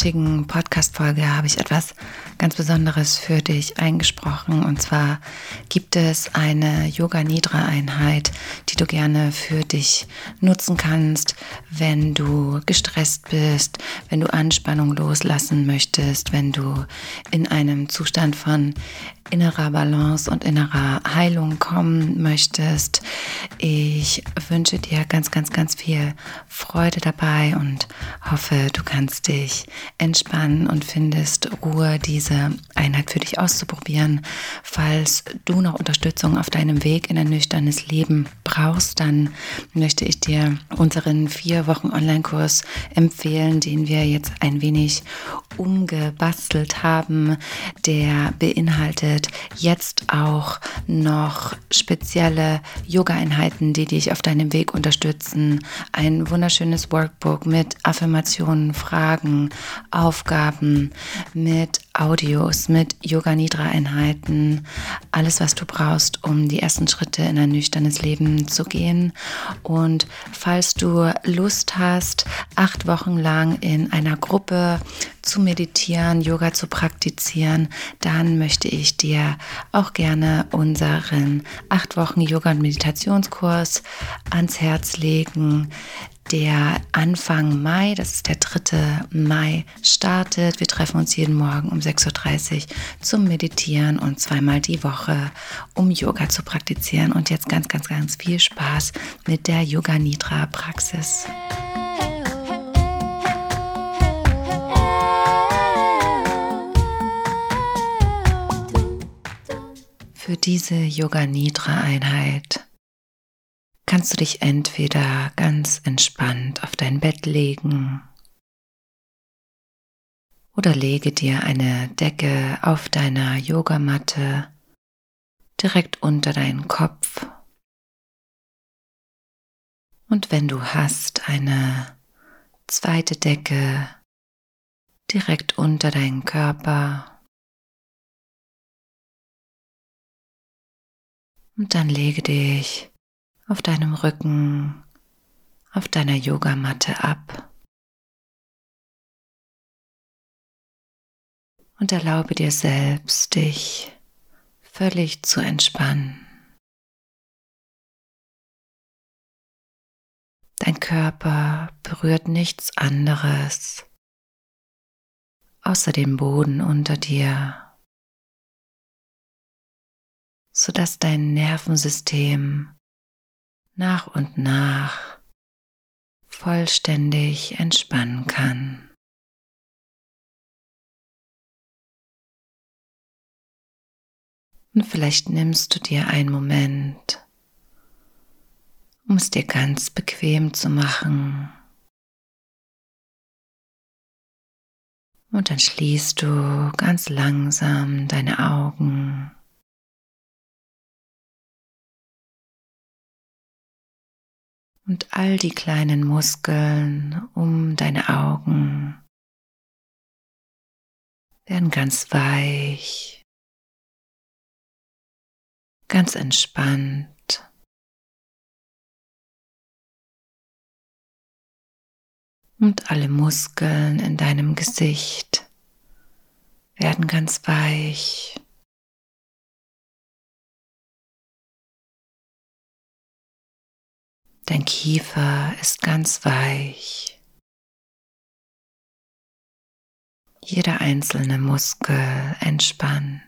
Heutigen Podcast-Folge habe ich etwas ganz Besonderes für dich eingesprochen. Und zwar gibt es eine Yoga-Nidra-Einheit, die du gerne für dich nutzen kannst, wenn du gestresst bist, wenn du Anspannung loslassen möchtest, wenn du in einem Zustand von innerer Balance und innerer Heilung kommen möchtest. Ich wünsche dir ganz, ganz, ganz viel Freude dabei und hoffe, du kannst dich entspannen und findest Ruhe, diese Einheit für dich auszuprobieren. Falls du noch Unterstützung auf deinem Weg in ein nüchternes Leben brauchst, dann möchte ich dir unseren vier Wochen Online-Kurs empfehlen, den wir jetzt ein wenig umgebastelt haben. Der beinhaltet jetzt auch noch spezielle Yoga-Einheiten, die dich auf deinem Weg unterstützen. Ein wunderschönes Workbook mit Affirmationen, Fragen, Aufgaben, mit Audios, mit Yoga-Nidra-Einheiten. Alles, was du brauchst, um die ersten Schritte in ein nüchternes Leben zu gehen. Und falls du Lust hast, acht Wochen lang in einer Gruppe zu meditieren, Yoga zu praktizieren, dann möchte ich dir auch gerne unseren acht Wochen Yoga- und Meditationskurs ans Herz legen, der Anfang Mai, das ist der 3. Mai, startet. Wir treffen uns jeden Morgen um 6.30 Uhr zum Meditieren und zweimal die Woche, um Yoga zu praktizieren. Und jetzt ganz, ganz, ganz viel Spaß mit der Yoga Nidra Praxis. Für diese Yoga Nidra Einheit kannst du dich entweder ganz entspannt auf dein Bett legen oder lege dir eine Decke auf deiner Yogamatte direkt unter deinen Kopf. Und wenn du hast, eine zweite Decke direkt unter deinen Körper. Und dann lege dich auf deinem Rücken, auf deiner Yogamatte ab. Und erlaube dir selbst, dich völlig zu entspannen. Dein Körper berührt nichts anderes außer dem Boden unter dir, sodass dein Nervensystem nach und nach vollständig entspannen kann. Und vielleicht nimmst du dir einen Moment, um es dir ganz bequem zu machen. Und dann schließt du ganz langsam deine Augen. Und all die kleinen Muskeln um deine Augen werden ganz weich, ganz entspannt. Und alle Muskeln in deinem Gesicht werden ganz weich. Dein Kiefer ist ganz weich. Jeder einzelne Muskel entspannt.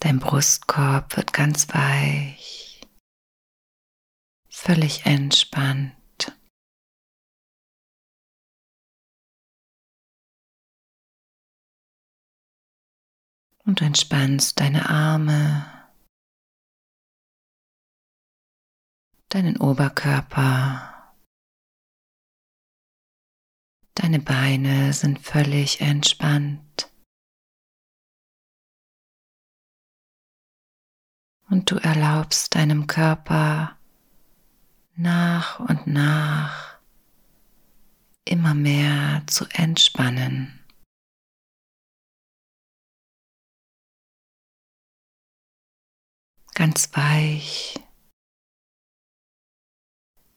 Dein Brustkorb wird ganz weich, völlig entspannt. Und entspannst deine Arme, deinen Oberkörper, Deine Beine sind völlig entspannt. Und du erlaubst deinem Körper nach und nach immer mehr zu entspannen. Ganz weich,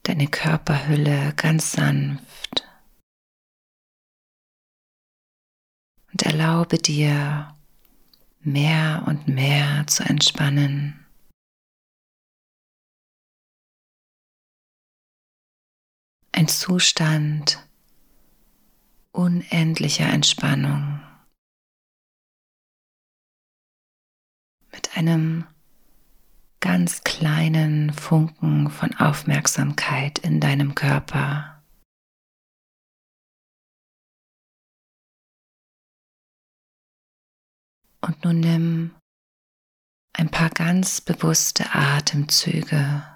deine Körperhülle ganz sanft. Und erlaube dir mehr und mehr zu entspannen. ein Zustand unendlicher Entspannung mit einem ganz kleinen Funken von Aufmerksamkeit in deinem Körper. Und nun nimm ein paar ganz bewusste Atemzüge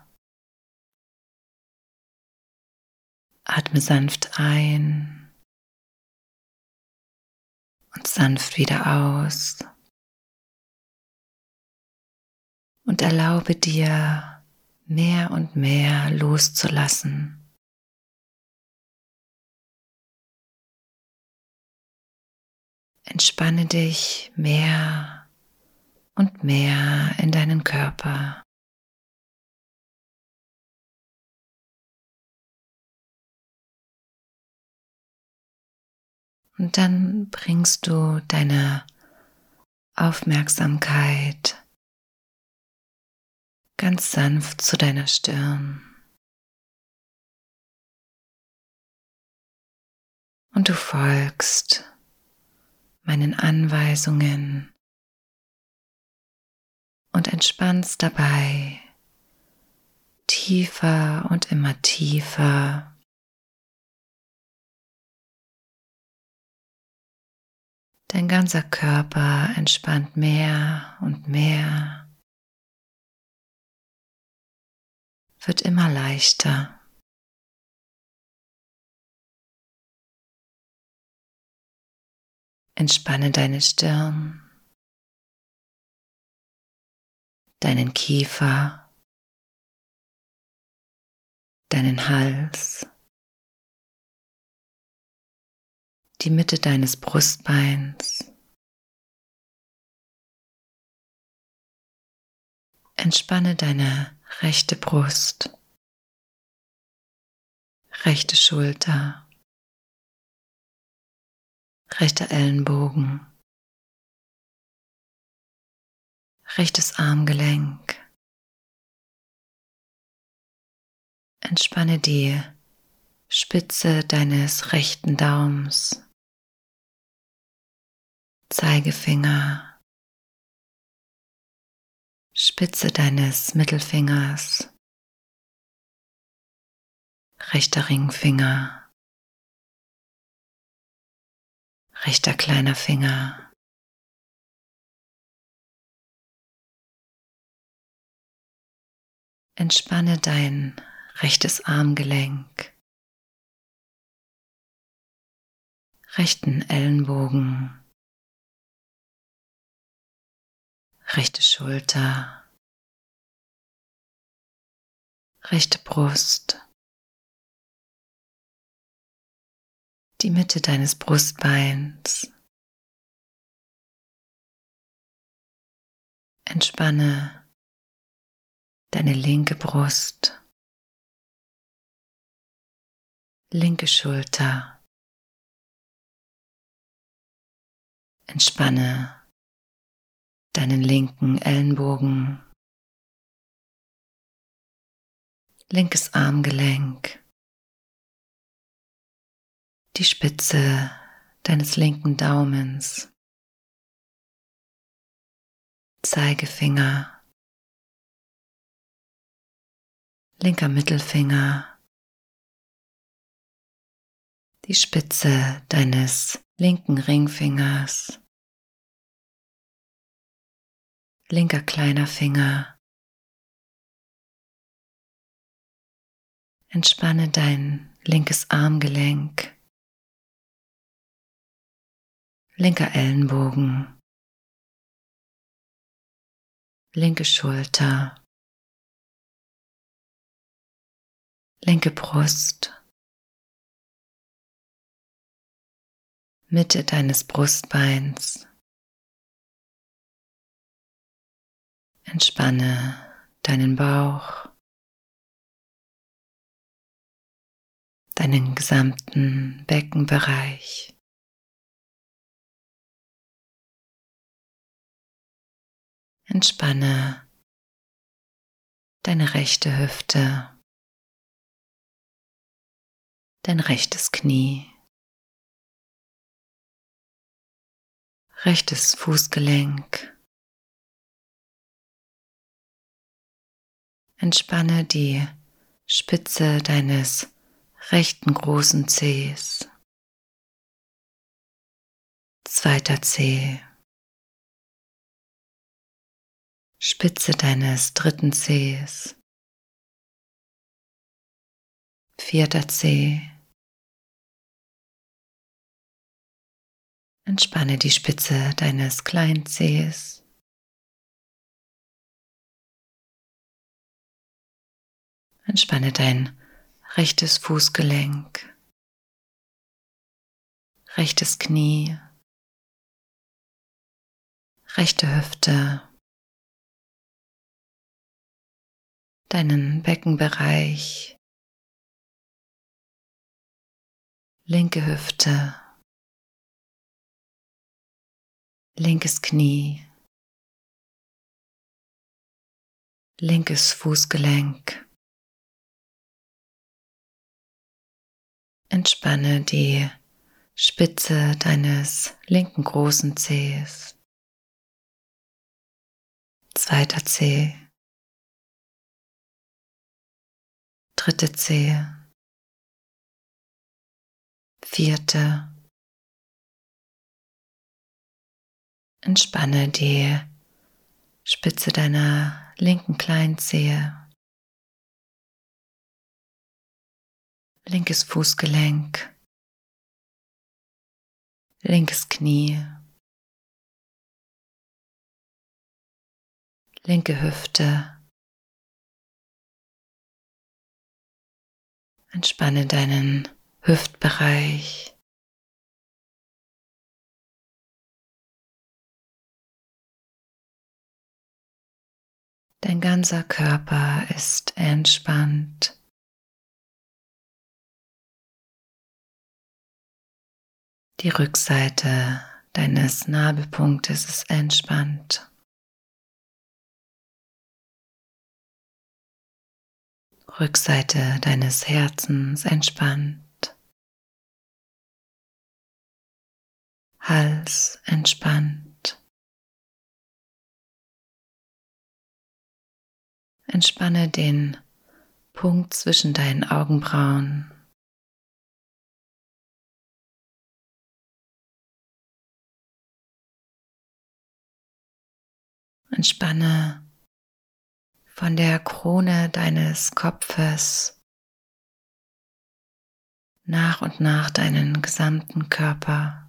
Atme sanft ein und sanft wieder aus. Und erlaube dir mehr und mehr loszulassen. Entspanne dich mehr und mehr in deinen Körper. Und dann bringst du deine Aufmerksamkeit ganz sanft zu deiner Stirn. Und du folgst meinen Anweisungen und entspannst dabei tiefer und immer tiefer Dein ganzer Körper entspannt mehr und mehr, wird immer leichter. Entspanne deine Stirn, deinen Kiefer, deinen Hals. die Mitte deines Brustbeins. Entspanne deine rechte Brust, rechte Schulter, rechter Ellenbogen, rechtes Armgelenk. Entspanne die Spitze deines rechten Daums. Zeigefinger, Spitze deines Mittelfingers, rechter Ringfinger, rechter kleiner Finger. Entspanne dein rechtes Armgelenk, rechten Ellenbogen, rechte Schulter, rechte Brust, die Mitte deines Brustbeins. Entspanne deine linke Brust, linke Schulter. Entspanne deinen linken Ellenbogen, linkes Armgelenk, die Spitze deines linken Daumens, Zeigefinger, linker Mittelfinger, die Spitze deines linken Ringfingers, linker kleiner Finger. Entspanne dein linkes Armgelenk, linker Ellenbogen, linke Schulter, linke Brust, Mitte deines Brustbeins. Entspanne deinen Bauch, deinen gesamten Beckenbereich. Entspanne deine rechte Hüfte, dein rechtes Knie, rechtes Fußgelenk. Entspanne die Spitze deines rechten großen Zehs, zweiter Zeh, Spitze deines dritten Zehs, vierter Zeh. Entspanne die Spitze deines kleinen Zehs. Entspanne dein rechtes Fußgelenk, rechtes Knie, rechte Hüfte. deinen Beckenbereich, linke Hüfte, linkes Knie, linkes Fußgelenk. Entspanne die Spitze deines linken großen Zehs, zweiter Zeh. dritte Zehe, vierte. Entspanne die Spitze deiner linken Kleinzehe, linkes Fußgelenk, linkes Knie, linke Hüfte. Entspanne deinen Hüftbereich. Dein ganzer Körper ist entspannt. Die Rückseite deines Nabelpunktes ist entspannt. Rückseite deines Herzens entspannt. Hals entspannt. Entspanne den Punkt zwischen deinen Augenbrauen. Entspanne von der Krone deines Kopfes nach und nach deinen gesamten Körper.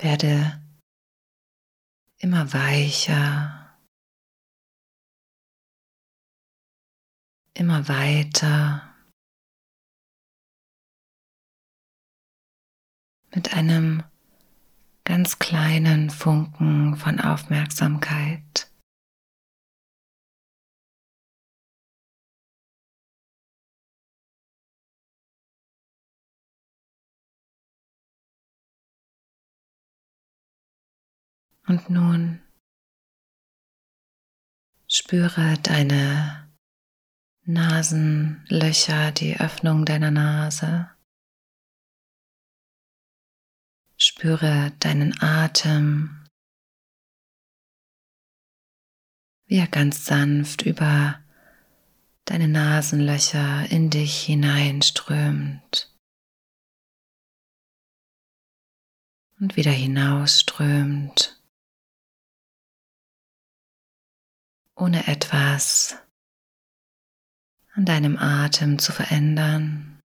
Werde immer weicher, immer weiter mit einem ganz kleinen Funken von Aufmerksamkeit. Und nun spüre deine Nasenlöcher, die Öffnung deiner Nase. Spüre deinen Atem. wie er ganz sanft über deine Nasenlöcher in dich hineinströmt und wieder hinausströmt, ohne etwas an deinem Atem zu verändern.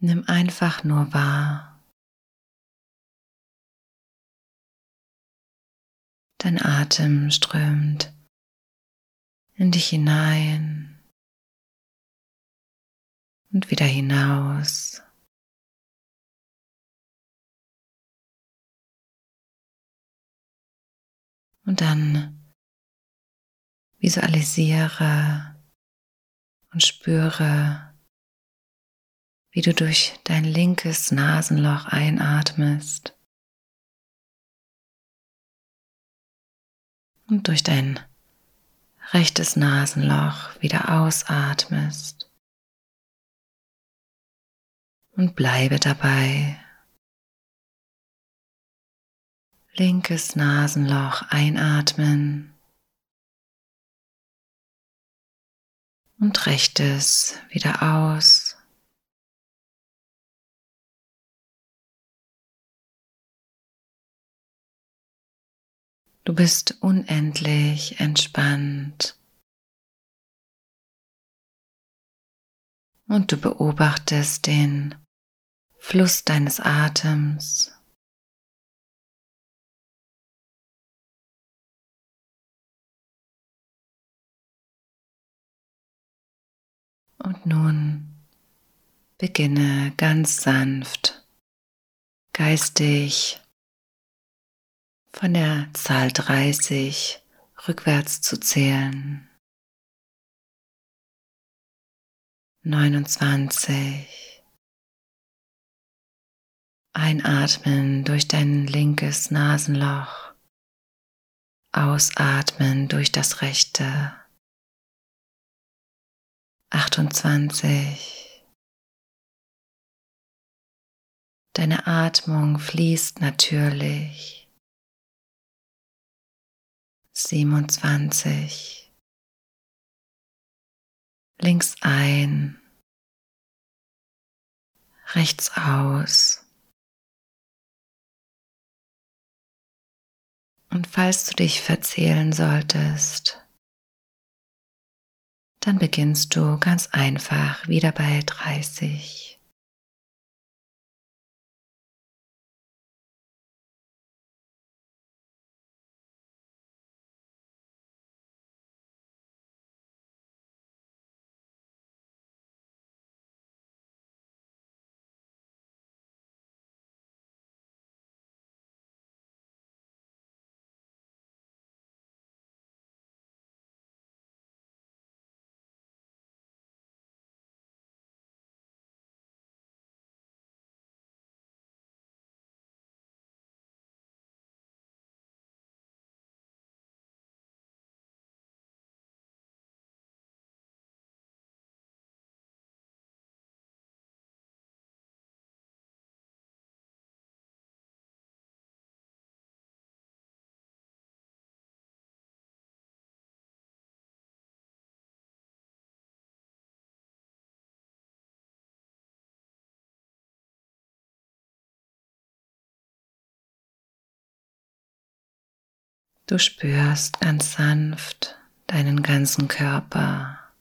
Nimm einfach nur wahr. Dein Atem strömt in dich hinein und wieder hinaus. Und dann visualisiere und spüre, wie du durch dein linkes Nasenloch einatmest und durch dein rechtes Nasenloch wieder ausatmest. Und bleibe dabei. Linkes Nasenloch einatmen und rechtes wieder aus. Du bist unendlich entspannt. Und du beobachtest den Fluss deines Atems. Und nun beginne ganz sanft, geistig von der Zahl 30 rückwärts zu zählen. 29. Einatmen durch dein linkes Nasenloch. Ausatmen durch das rechte. 28. Deine Atmung fließt natürlich siebenundzwanzig, links ein, rechts aus. Und falls du dich verzählen solltest, dann beginnst du ganz einfach wieder bei 30. Du spürst ganz sanft deinen ganzen Körper.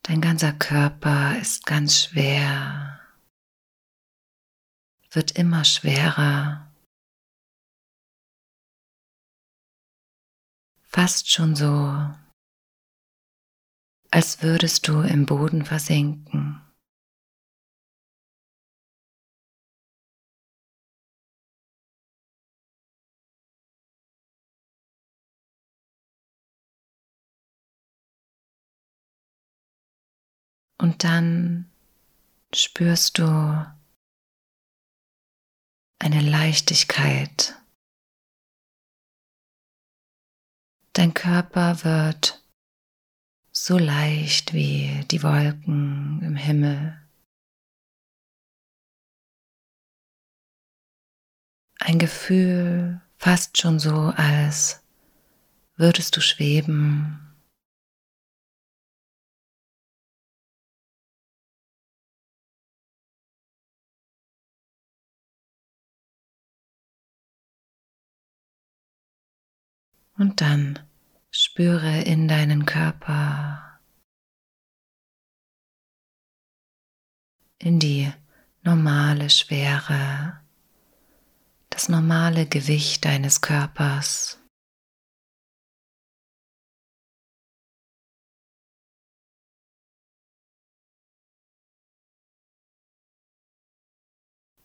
Dein ganzer Körper ist ganz schwer, wird immer schwerer, fast schon so, als würdest du im Boden versinken. Und dann spürst du eine Leichtigkeit. Dein Körper wird so leicht wie die Wolken im Himmel. ein Gefühl fast schon so, als würdest du schweben. Und dann spüre in deinen Körper, in die normale Schwere, das normale Gewicht deines Körpers.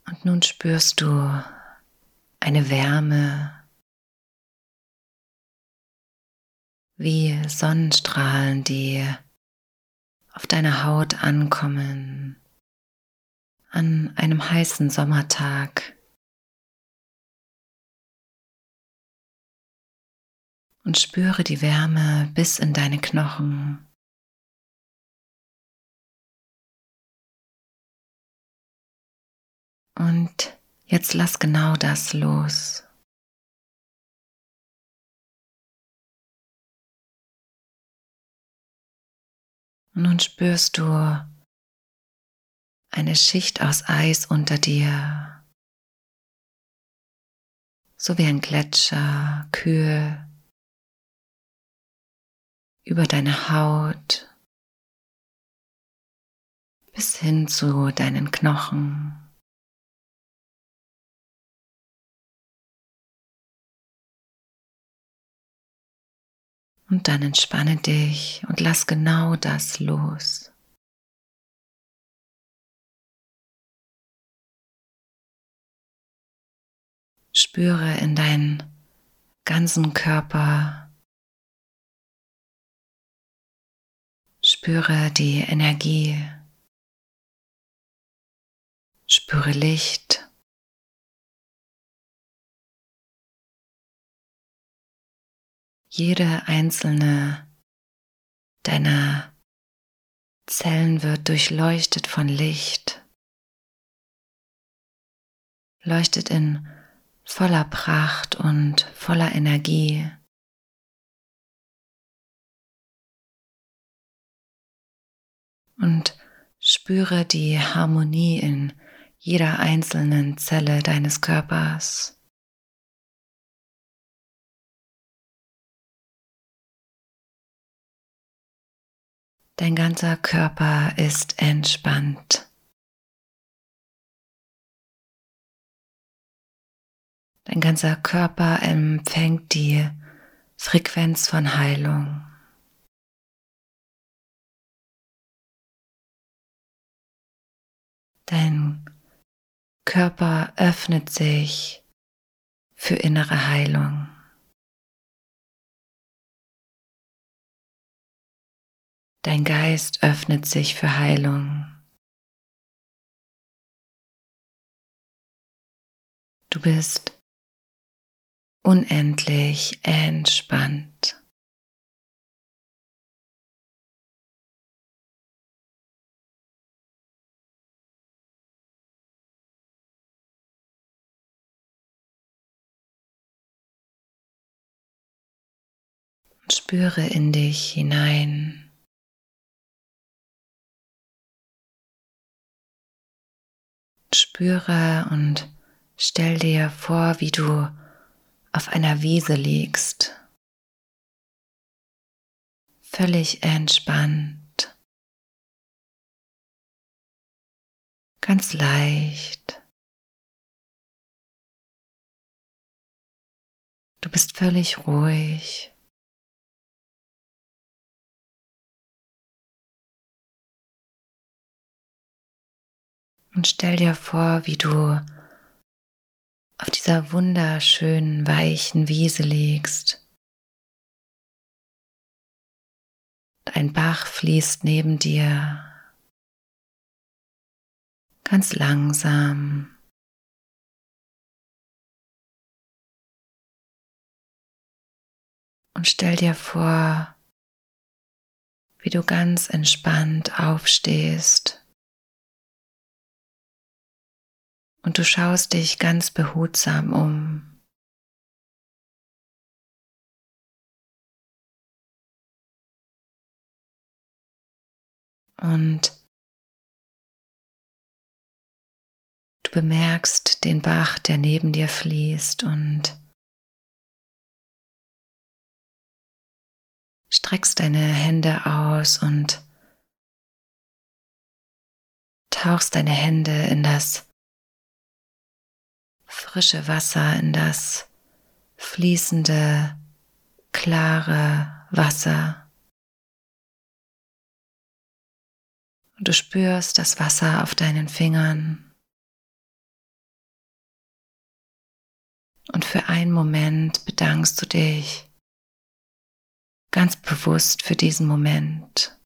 Und nun spürst du eine Wärme, wie Sonnenstrahlen, die auf deiner Haut ankommen an einem heißen Sommertag. Und spüre die Wärme bis in deine Knochen. Und jetzt lass genau das los. Und nun spürst du eine Schicht aus Eis unter dir, so wie ein Gletscher, kühl. Über deine Haut. Bis hin zu deinen Knochen. Und dann entspanne dich und lass genau das los. Spüre in deinen ganzen Körper, spüre die Energie, spüre Licht. Jede einzelne deiner Zellen wird durchleuchtet von Licht, leuchtet in voller Pracht und voller Energie. Und spüre die Harmonie in jeder einzelnen Zelle deines Körpers. Dein ganzer Körper ist entspannt. Dein ganzer Körper empfängt die Frequenz von Heilung. Dein Körper öffnet sich für innere Heilung. Dein Geist öffnet sich für Heilung. Du bist unendlich entspannt. spüre in dich hinein. Spüre und stell dir vor, wie du auf einer Wiese liegst, völlig entspannt, ganz leicht. Du bist völlig ruhig. Und stell dir vor, wie du auf dieser wunderschönen, weichen Wiese liegst. Ein Bach fließt neben dir, ganz langsam. Und stell dir vor, wie du ganz entspannt aufstehst Und du schaust dich ganz behutsam um. Und du bemerkst den Bach, der neben dir fließt und streckst deine Hände aus und tauchst deine Hände in das frische Wasser, in das fließende, klare Wasser. Und du spürst das Wasser auf deinen Fingern. Und für einen Moment bedankst du dich ganz bewusst für diesen Moment.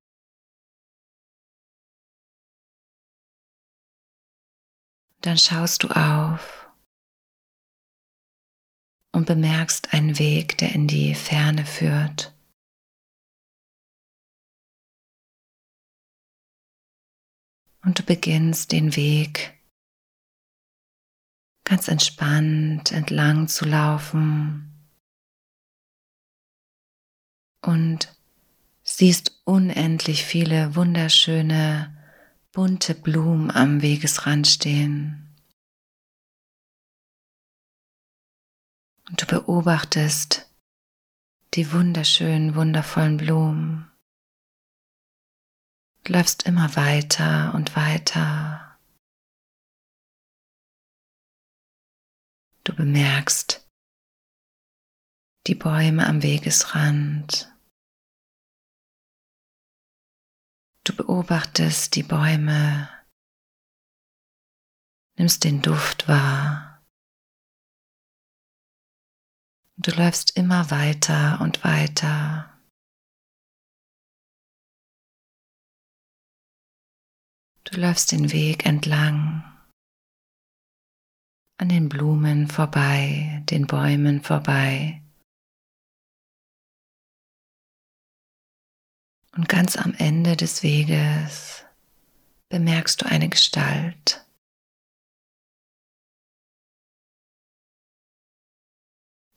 Dann schaust du auf und bemerkst einen Weg, der in die Ferne führt. Und du beginnst den Weg ganz entspannt entlang zu laufen und siehst unendlich viele wunderschöne bunte Blumen am Wegesrand stehen. Und du beobachtest die wunderschönen, wundervollen Blumen. Du läufst immer weiter und weiter. Du bemerkst die Bäume am Wegesrand. Du beobachtest die Bäume, nimmst den Duft wahr. Du läufst immer weiter und weiter. Du läufst den Weg entlang, an den Blumen vorbei, den Bäumen vorbei. Und ganz am Ende des Weges bemerkst du eine Gestalt.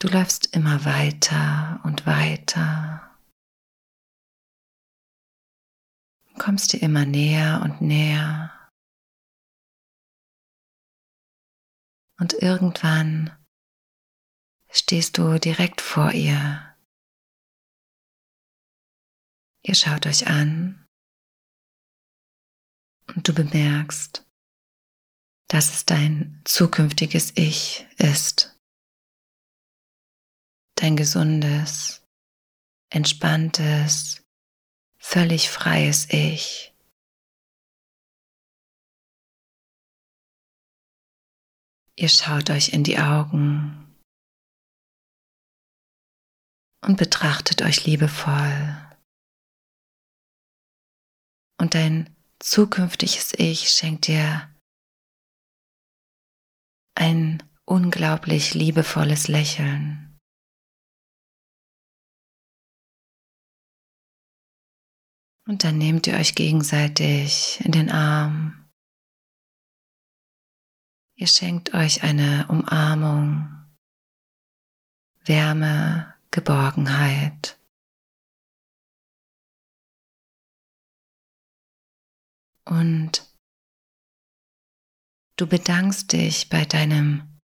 Du läufst immer weiter und weiter, kommst dir immer näher und näher. Und irgendwann stehst du direkt vor ihr. Ihr schaut euch an und du bemerkst, dass es dein zukünftiges Ich ist. Dein gesundes, entspanntes, völlig freies Ich. Ihr schaut euch in die Augen und betrachtet euch liebevoll und dein zukünftiges Ich schenkt dir ein unglaublich liebevolles Lächeln. Und dann nehmt ihr euch gegenseitig in den Arm. Ihr schenkt euch eine Umarmung, Wärme, Geborgenheit. und du bedankst dich bei deinem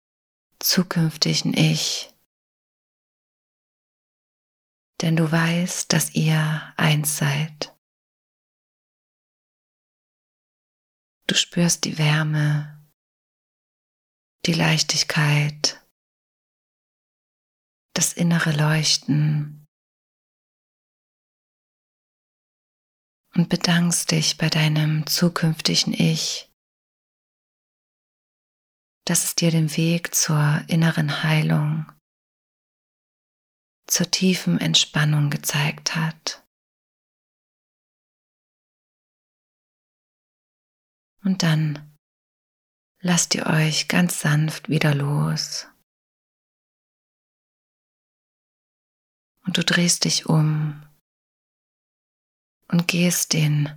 zukünftigen Ich, denn du weißt, dass ihr eins seid. Du spürst die Wärme, die Leichtigkeit, das innere Leuchten und bedankst dich bei deinem zukünftigen Ich, dass es dir den Weg zur inneren Heilung, zur tiefen Entspannung gezeigt hat. Und dann lasst ihr euch ganz sanft wieder los. Und du drehst dich um und gehst den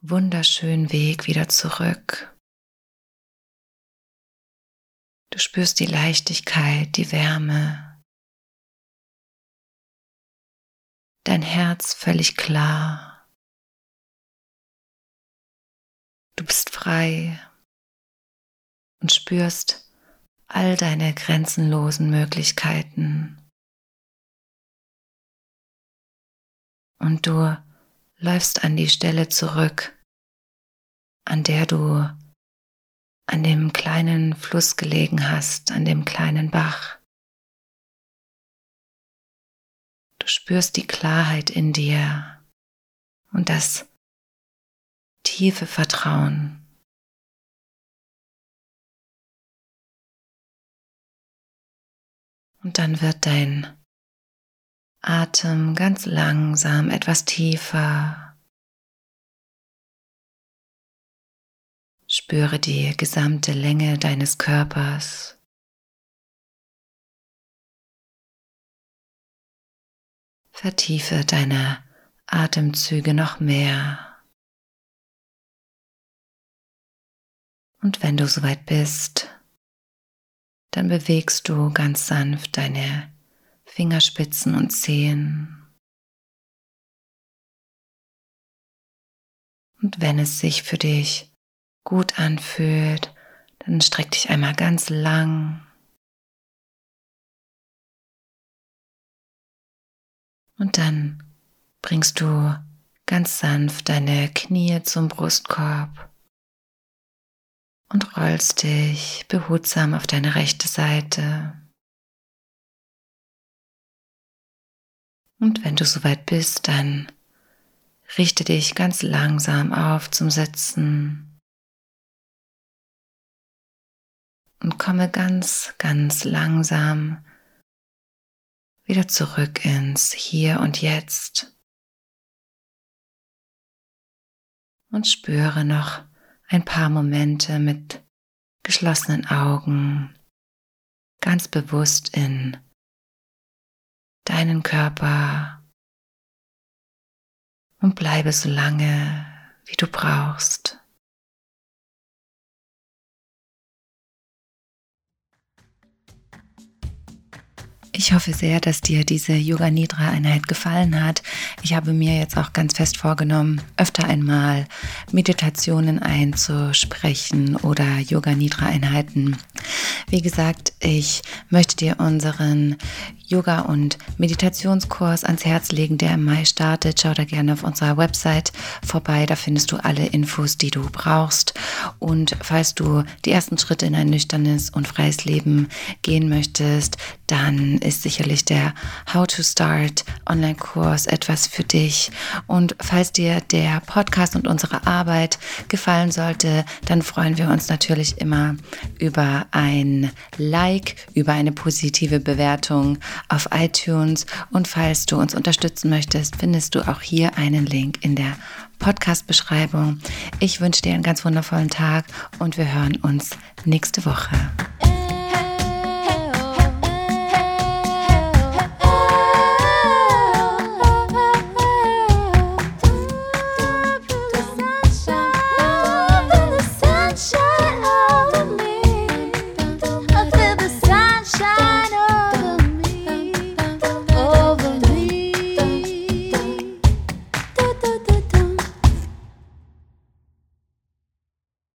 wunderschönen Weg wieder zurück Du spürst die Leichtigkeit, die Wärme. Dein Herz völlig klar. Du bist frei und spürst all deine grenzenlosen Möglichkeiten. Und du läufst an die Stelle zurück, an der du an dem kleinen Fluss gelegen hast, an dem kleinen Bach. Du spürst die Klarheit in dir und das tiefe Vertrauen. Und dann wird dein Atem ganz langsam etwas tiefer. Spüre die gesamte Länge deines Körpers. Vertiefe deine Atemzüge noch mehr. Und wenn du soweit bist, dann bewegst du ganz sanft deine Fingerspitzen und Zehen. Und wenn es sich für dich gut anfühlt, dann streck dich einmal ganz lang. Und dann bringst du ganz sanft deine Knie zum Brustkorb und rollst dich behutsam auf deine rechte Seite. Und wenn du soweit bist, dann richte dich ganz langsam auf zum Sitzen und komme ganz, ganz langsam wieder zurück ins Hier und Jetzt und spüre noch ein paar Momente mit geschlossenen Augen ganz bewusst in deinen Körper und bleibe so lange, wie du brauchst. Ich hoffe sehr, dass dir diese Yoga Nidra Einheit gefallen hat. Ich habe mir jetzt auch ganz fest vorgenommen, öfter einmal Meditationen einzusprechen oder Yoga Nidra Einheiten. Wie gesagt, ich möchte dir unseren Yoga- und Meditationskurs ans Herz legen, der im Mai startet. Schau da gerne auf unserer Website vorbei. Da findest du alle Infos, die du brauchst. Und falls du die ersten Schritte in ein nüchternes und freies Leben gehen möchtest, dann ist sicherlich der How to Start Online-Kurs etwas für dich. Und falls dir der Podcast und unsere Arbeit gefallen sollte, dann freuen wir uns natürlich immer über ein Like, über eine positive Bewertung auf iTunes. Und falls du uns unterstützen möchtest, findest du auch hier einen Link in der Podcast-Beschreibung. Ich wünsche dir einen ganz wundervollen Tag und wir hören uns nächste Woche.